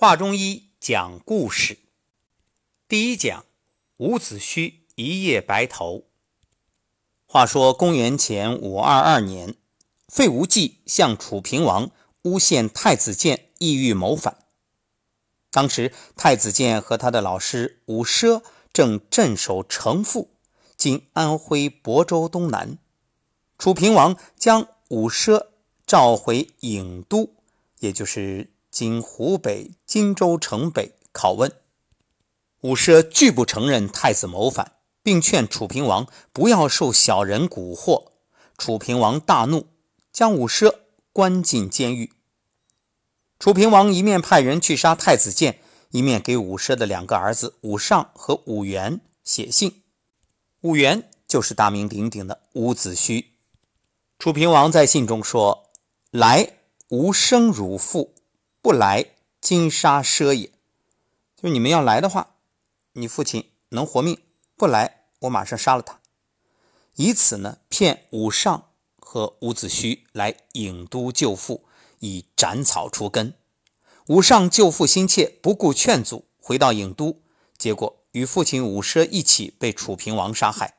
话中医讲故事，第一讲伍子胥一夜白头。话说公元前五二二年，费无忌向楚平王诬陷太子建意欲谋反。当时太子建和他的老师伍奢正镇守城父，今安徽亳州东南。楚平王将伍奢召回郢都，也就是。今湖北荆州城北拷问，伍奢拒不承认太子谋反，并劝楚平王不要受小人蛊惑。楚平王大怒，将伍奢关进监狱。楚平王一面派人去杀太子建，一面给伍奢的两个儿子伍尚和伍元写信。伍元就是大名鼎鼎的伍子胥。楚平王在信中说：“来，吾生汝父。”不来，今杀奢也。就是你们要来的话，你父亲能活命；不来，我马上杀了他。以此呢，骗武尚和伍子胥来郢都救父，以斩草除根。武尚救父心切，不顾劝阻，回到郢都，结果与父亲伍奢一起被楚平王杀害。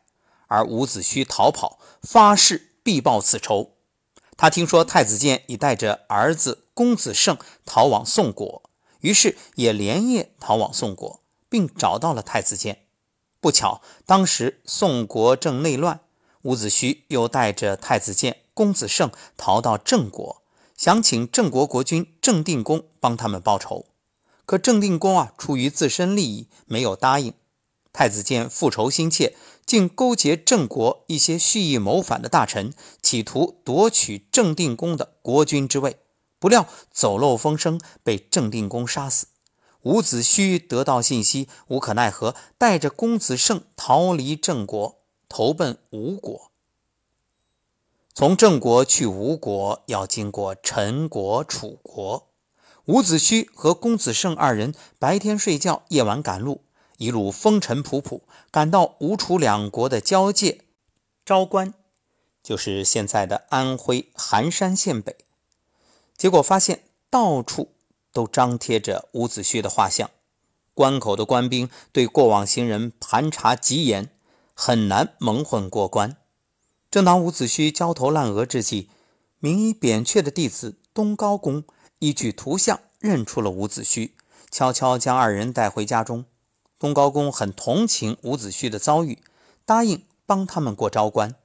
而伍子胥逃跑，发誓必报此仇。他听说太子建已带着儿子公子胜逃往宋国，于是也连夜逃往宋国，并找到了太子建。不巧，当时宋国正内乱，伍子胥又带着太子建、公子胜逃到郑国，想请郑国国君郑定公帮他们报仇。可郑定公啊，出于自身利益，没有答应。太子建复仇心切，竟勾结郑国一些蓄意谋反的大臣，企图夺取郑定公的国君之位。不料走漏风声，被郑定公杀死。伍子胥得到信息，无可奈何，带着公子胜逃离郑国，投奔吴国。从郑国去吴国，要经过陈国、楚国。伍子胥和公子胜二人白天睡觉，夜晚赶路。一路风尘仆仆，赶到吴楚两国的交界，昭关，就是现在的安徽含山县北。结果发现到处都张贴着伍子胥的画像，关口的官兵对过往行人盘查极严，很难蒙混过关。正当伍子胥焦头烂额之际，名医扁鹊的弟子东高公依据图像认出了伍子胥，悄悄将二人带回家中。东高公很同情伍子胥的遭遇，答应帮他们过昭关。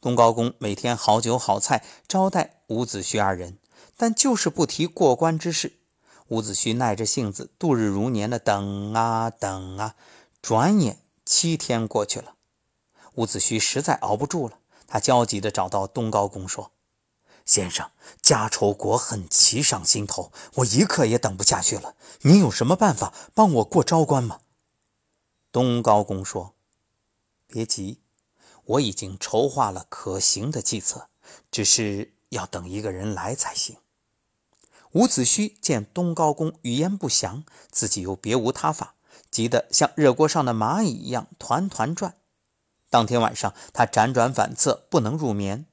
东高公每天好酒好菜招待伍子胥二人，但就是不提过关之事。伍子胥耐着性子，度日如年的等啊等啊，转眼七天过去了。伍子胥实在熬不住了，他焦急地找到东高公说：“先生，家仇国恨齐上心头，我一刻也等不下去了。您有什么办法帮我过昭关吗？”东高公说：“别急，我已经筹划了可行的计策，只是要等一个人来才行。”伍子胥见东高公语焉不详，自己又别无他法，急得像热锅上的蚂蚁一样团团转。当天晚上，他辗转反侧，不能入眠。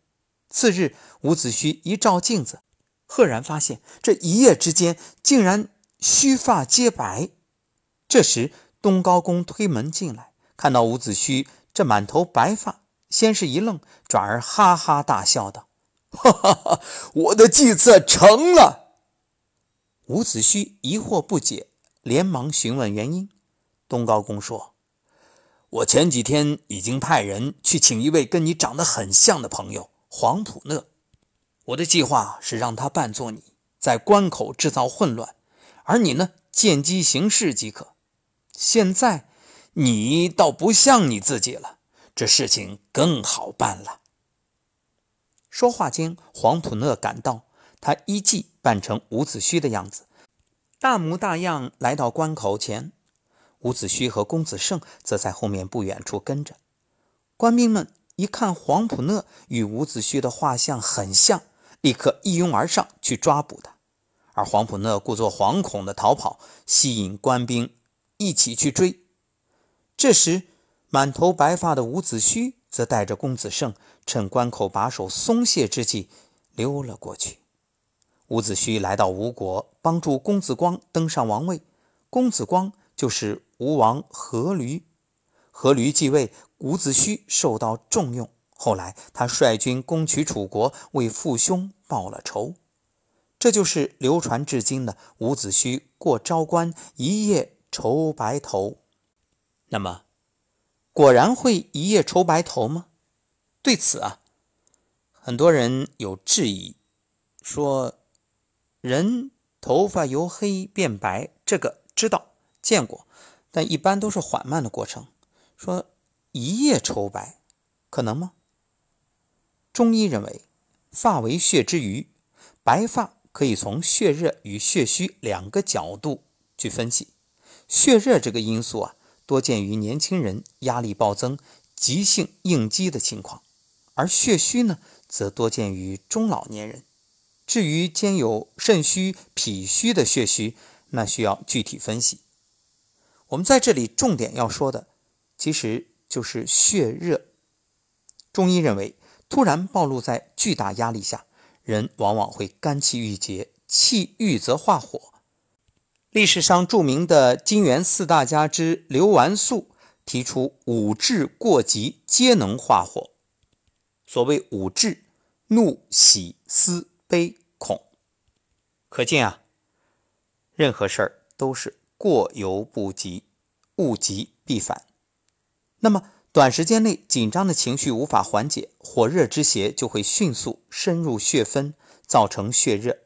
次日，伍子胥一照镜子，赫然发现这一夜之间竟然须发皆白。这时，东高公推门进来，看到伍子胥这满头白发，先是一愣，转而哈哈大笑道：“哈哈哈，我的计策成了。”伍子胥疑惑不解，连忙询问原因。东高公说：“我前几天已经派人去请一位跟你长得很像的朋友黄普讷，我的计划是让他扮作你在关口制造混乱，而你呢，见机行事即可。”现在你倒不像你自己了，这事情更好办了。说话间，黄普讷赶到，他依计扮成伍子胥的样子，大模大样来到关口前。伍子胥和公子胜则在后面不远处跟着。官兵们一看黄普讷与伍子胥的画像很像，立刻一拥而上去抓捕他，而黄普讷故作惶恐的逃跑，吸引官兵。一起去追。这时，满头白发的伍子胥则带着公子胜，趁关口把守松懈之际溜了过去。伍子胥来到吴国，帮。助公子光登上王位。公子光就是吴王阖闾，阖闾继位，伍子胥受到重用。后来他率军攻取楚国，为父兄报了仇。这就是流传至今的伍子胥过昭关，一夜愁白头。那么，果然会一夜愁白头吗？对此啊，很多人有质疑，说人头发由黑变白，这个知道见过，但一般都是缓慢的过程。说一夜愁白，可能吗？中医认为，发为血之余，白发。可以从血热与血虚两个角度去分析。血热这个因素啊，多见于年轻人压力暴增、急性应激的情况；而血虚呢，则多见于中老年人。至于兼有肾虚、脾虚的血虚，那需要具体分析。我们在这里重点要说的，其实就是血热。中医认为，突然暴露在巨大压力下。人往往会肝气郁结，气郁则化火。历史上著名的金元四大家之刘完素提出五志过急皆能化火。所谓五志，怒、喜、思、悲、恐。可见啊，任何事儿都是过犹不及，物极必反。那么。短时间内紧张的情绪无法缓解，火热之邪就会迅速深入血分，造成血热。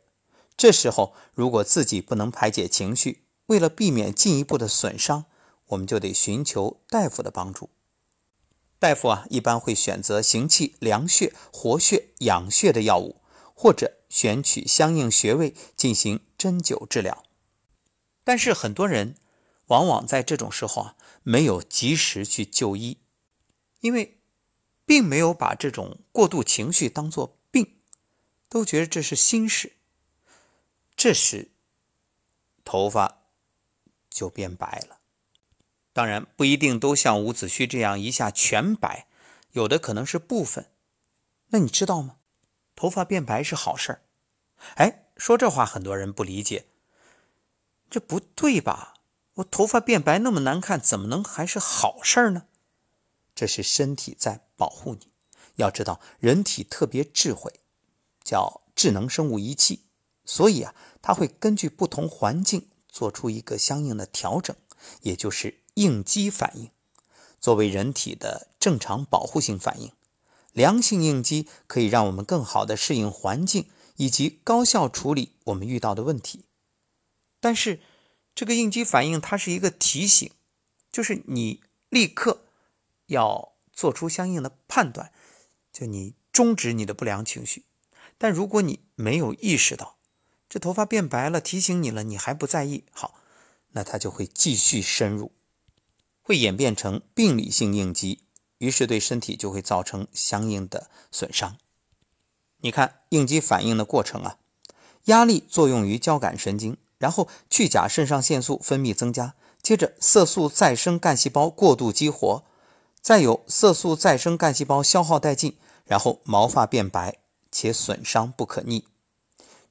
这时候，如果自己不能排解情绪，为了避免进一步的损伤，我们就得寻求大夫的帮助。大夫啊，一般会选择行气凉血、活血养血的药物，或者选取相应穴位进行针灸治疗。但是很多人往往在这种时候啊，没有及时去就医。因为，并没有把这种过度情绪当作病，都觉得这是心事。这时，头发就变白了。当然，不一定都像伍子胥这样一下全白，有的可能是部分。那你知道吗？头发变白是好事儿。哎，说这话很多人不理解，这不对吧？我头发变白那么难看，怎么能还是好事儿呢？这是身体在保护你。要知道，人体特别智慧，叫智能生物仪器，所以啊，它会根据不同环境做出一个相应的调整，也就是应激反应。作为人体的正常保护性反应，良性应激可以让我们更好的适应环境，以及高效处理我们遇到的问题。但是，这个应激反应它是一个提醒，就是你立刻。要做出相应的判断，就你终止你的不良情绪。但如果你没有意识到这头发变白了，提醒你了，你还不在意，好，那它就会继续深入，会演变成病理性应激，于是对身体就会造成相应的损伤。你看应激反应的过程啊，压力作用于交感神经，然后去甲肾上腺素分泌增加，接着色素再生干细胞过度激活。再有色素再生干细胞消耗殆尽，然后毛发变白且损伤不可逆。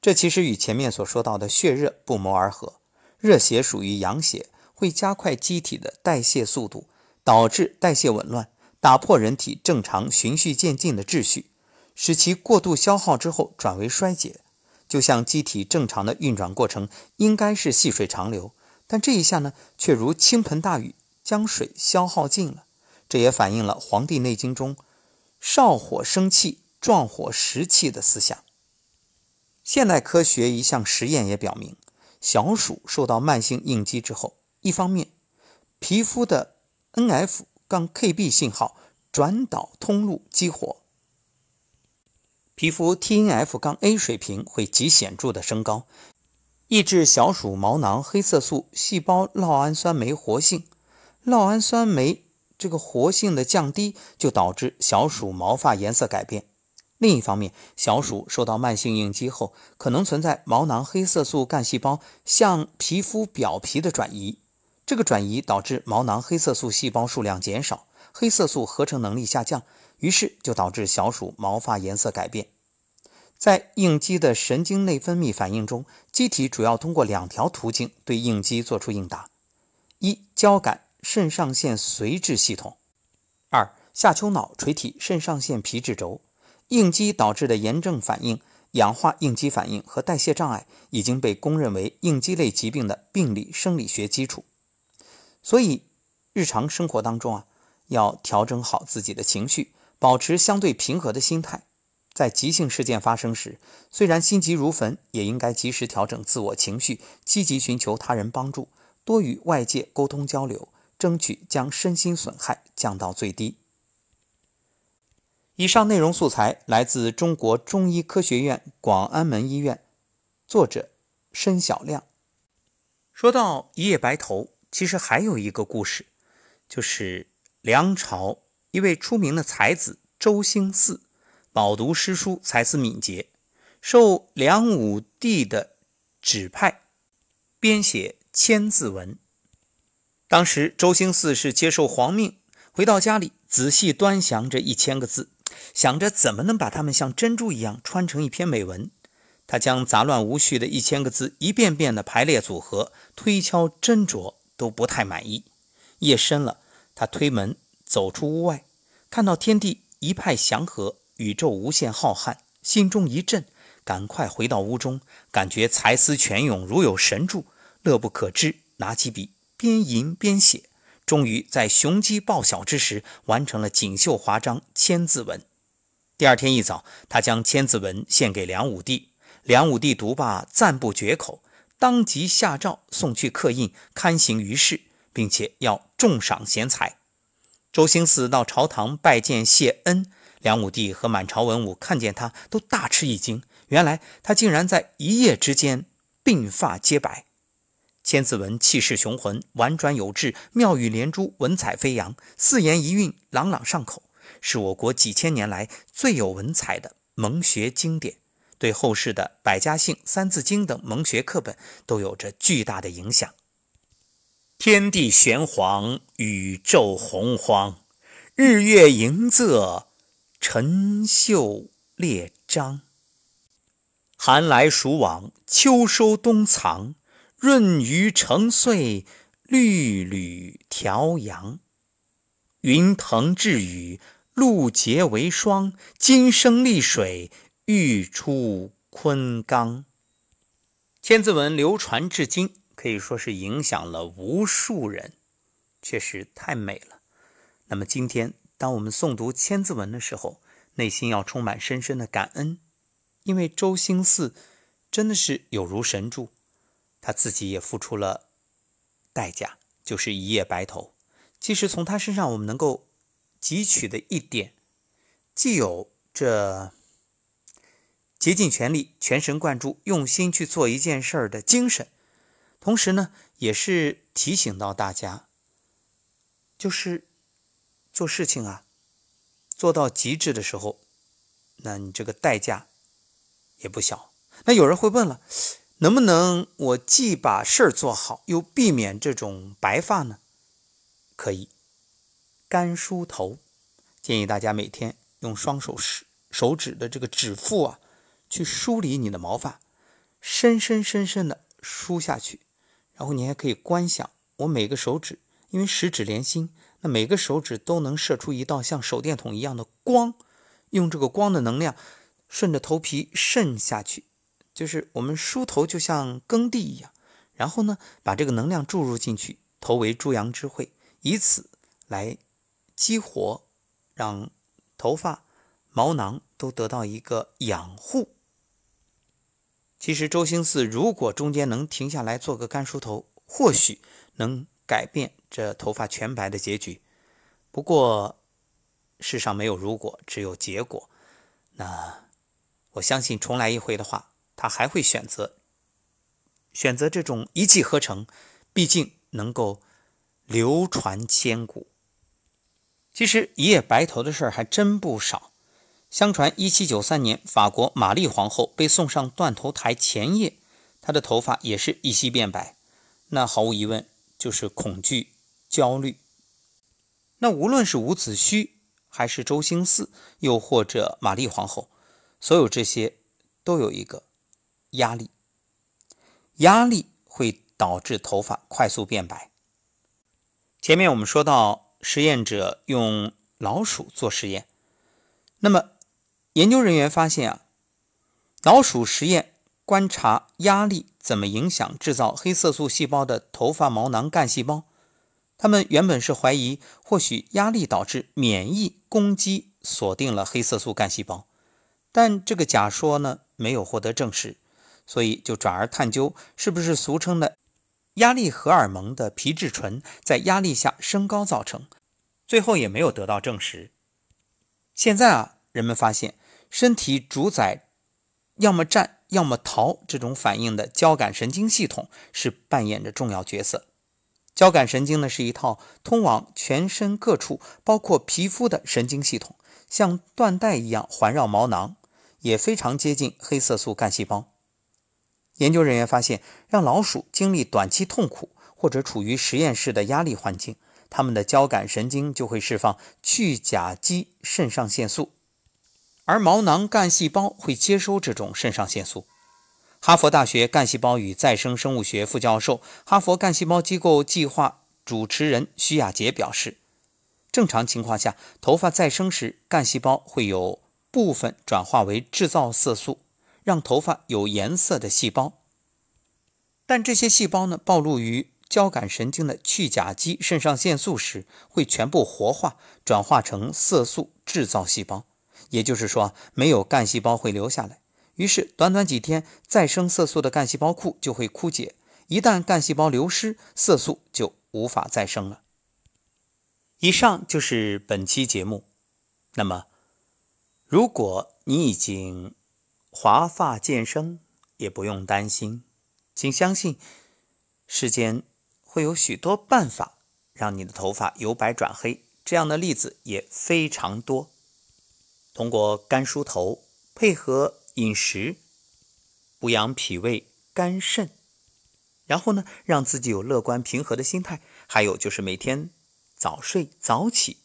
这其实与前面所说到的血热不谋而合。热邪属于阳邪，会加快机体的代谢速度，导致代谢紊乱，打破人体正常循序渐进的秩序，使其过度消耗之后转为衰竭。就像机体正常的运转过程应该是细水长流，但这一下呢，却如倾盆大雨，将水消耗尽了。这也反映了《黄帝内经》中“少火生气，壮火食气”的思想。现代科学一项实验也表明，小鼠受到慢性应激之后，一方面皮肤的 NF 杠 KB 信号转导通路激活，皮肤 TNF 杠 A 水平会极显著的升高，抑制小鼠毛囊黑色素细胞酪氨酸酶活性，酪氨酸酶。这个活性的降低，就导致小鼠毛发颜色改变。另一方面，小鼠受到慢性应激后，可能存在毛囊黑色素干细胞向皮肤表皮的转移。这个转移导致毛囊黑色素细胞数量减少，黑色素合成能力下降，于是就导致小鼠毛发颜色改变。在应激的神经内分泌反应中，机体主要通过两条途径对应激做出应答：一、交感肾上腺髓质系统；二、下丘脑垂体肾上腺皮质轴。应激导致的炎症反应、氧化应激反应和代谢障碍已经被公认为应激类疾病的病理生理学基础。所以，日常生活当中啊，要调整好自己的情绪，保持相对平和的心态。在急性事件发生时，虽然心急如焚，也应该及时调整自我情绪，积极寻求他人帮助，多与外界沟通交流，争取将身心损害降到最低。以上内容素材来自中国中医科学院广安门医院，作者申小亮。说到一夜白头，其实还有一个故事，就是梁朝一位出名的才子周兴嗣。饱读诗书，才思敏捷，受梁武帝的指派，编写《千字文》。当时周兴嗣是接受皇命，回到家里，仔细端详这一千个字，想着怎么能把它们像珍珠一样穿成一篇美文。他将杂乱无序的一千个字一遍遍的排列组合，推敲斟酌，都不太满意。夜深了，他推门走出屋外，看到天地一派祥和。宇宙无限浩瀚，心中一震，赶快回到屋中，感觉才思泉涌，如有神助，乐不可支。拿起笔，边吟边写，终于在雄鸡报晓之时，完成了锦绣华章《千字文》。第二天一早，他将《千字文》献给梁武帝，梁武帝读罢，赞不绝口，当即下诏送去刻印，刊行于世，并且要重赏贤才。周兴嗣到朝堂拜见谢恩。梁武帝和满朝文武看见他，都大吃一惊。原来他竟然在一夜之间鬓发皆白。千字文气势雄浑，婉转有致，妙语连珠，文采飞扬，四言一韵，朗朗上口，是我国几千年来最有文采的蒙学经典，对后世的《百家姓》《三字经》等蒙学课本都有着巨大的影响。天地玄黄，宇宙洪荒，日月盈仄。陈秀列张，寒来暑往，秋收冬藏，润余成岁，绿缕调阳。云腾致雨，露结为霜，金生丽水，玉出昆冈。千字文流传至今，可以说是影响了无数人，确实太美了。那么今天。当我们诵读《千字文》的时候，内心要充满深深的感恩，因为周兴嗣真的是有如神助，他自己也付出了代价，就是一夜白头。其实从他身上，我们能够汲取的一点，既有这竭尽全力、全神贯注、用心去做一件事儿的精神，同时呢，也是提醒到大家，就是。做事情啊，做到极致的时候，那你这个代价也不小。那有人会问了，能不能我既把事儿做好，又避免这种白发呢？可以，干梳头。建议大家每天用双手手手指的这个指腹啊，去梳理你的毛发，深深深深的梳下去。然后你还可以观想，我每个手指，因为十指连心。那每个手指都能射出一道像手电筒一样的光，用这个光的能量顺着头皮渗下去，就是我们梳头就像耕地一样，然后呢把这个能量注入进去，头为诸阳之会，以此来激活，让头发毛囊都得到一个养护。其实周星四如果中间能停下来做个干梳头，或许能改变。这头发全白的结局，不过世上没有如果，只有结果。那我相信重来一回的话，他还会选择选择这种一气呵成，毕竟能够流传千古。其实一夜白头的事儿还真不少。相传一七九三年，法国玛丽皇后被送上断头台前夜，她的头发也是一夕变白。那毫无疑问就是恐惧。焦虑。那无论是伍子胥，还是周兴嗣，又或者玛丽皇后，所有这些都有一个压力，压力会导致头发快速变白。前面我们说到，实验者用老鼠做实验，那么研究人员发现啊，老鼠实验观察压力怎么影响制造黑色素细胞的头发毛囊干细胞。他们原本是怀疑，或许压力导致免疫攻击锁定了黑色素干细胞，但这个假说呢没有获得证实，所以就转而探究是不是俗称的压力荷尔蒙的皮质醇在压力下升高造成，最后也没有得到证实。现在啊，人们发现身体主宰要么战要么逃这种反应的交感神经系统是扮演着重要角色。交感神经呢是一套通往全身各处，包括皮肤的神经系统，像缎带一样环绕毛囊，也非常接近黑色素干细胞。研究人员发现，让老鼠经历短期痛苦或者处于实验室的压力环境，它们的交感神经就会释放去甲基肾上腺素，而毛囊干细胞会接收这种肾上腺素。哈佛大学干细胞与再生生物学副教授、哈佛干细胞机构计划主持人徐亚杰表示，正常情况下，头发再生时，干细胞会有部分转化为制造色素，让头发有颜色的细胞。但这些细胞呢，暴露于交感神经的去甲基肾上腺素时，会全部活化，转化成色素制造细胞。也就是说，没有干细胞会留下来。于是，短短几天，再生色素的干细胞库就会枯竭。一旦干细胞流失，色素就无法再生了。以上就是本期节目。那么，如果你已经华发渐生，也不用担心，请相信，世间会有许多办法让你的头发由白转黑。这样的例子也非常多。通过干梳头，配合。饮食补养脾胃、肝肾，然后呢，让自己有乐观平和的心态。还有就是每天早睡早起，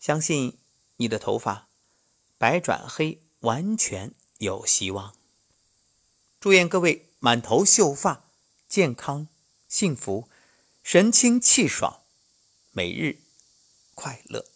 相信你的头发白转黑完全有希望。祝愿各位满头秀发、健康幸福、神清气爽，每日快乐。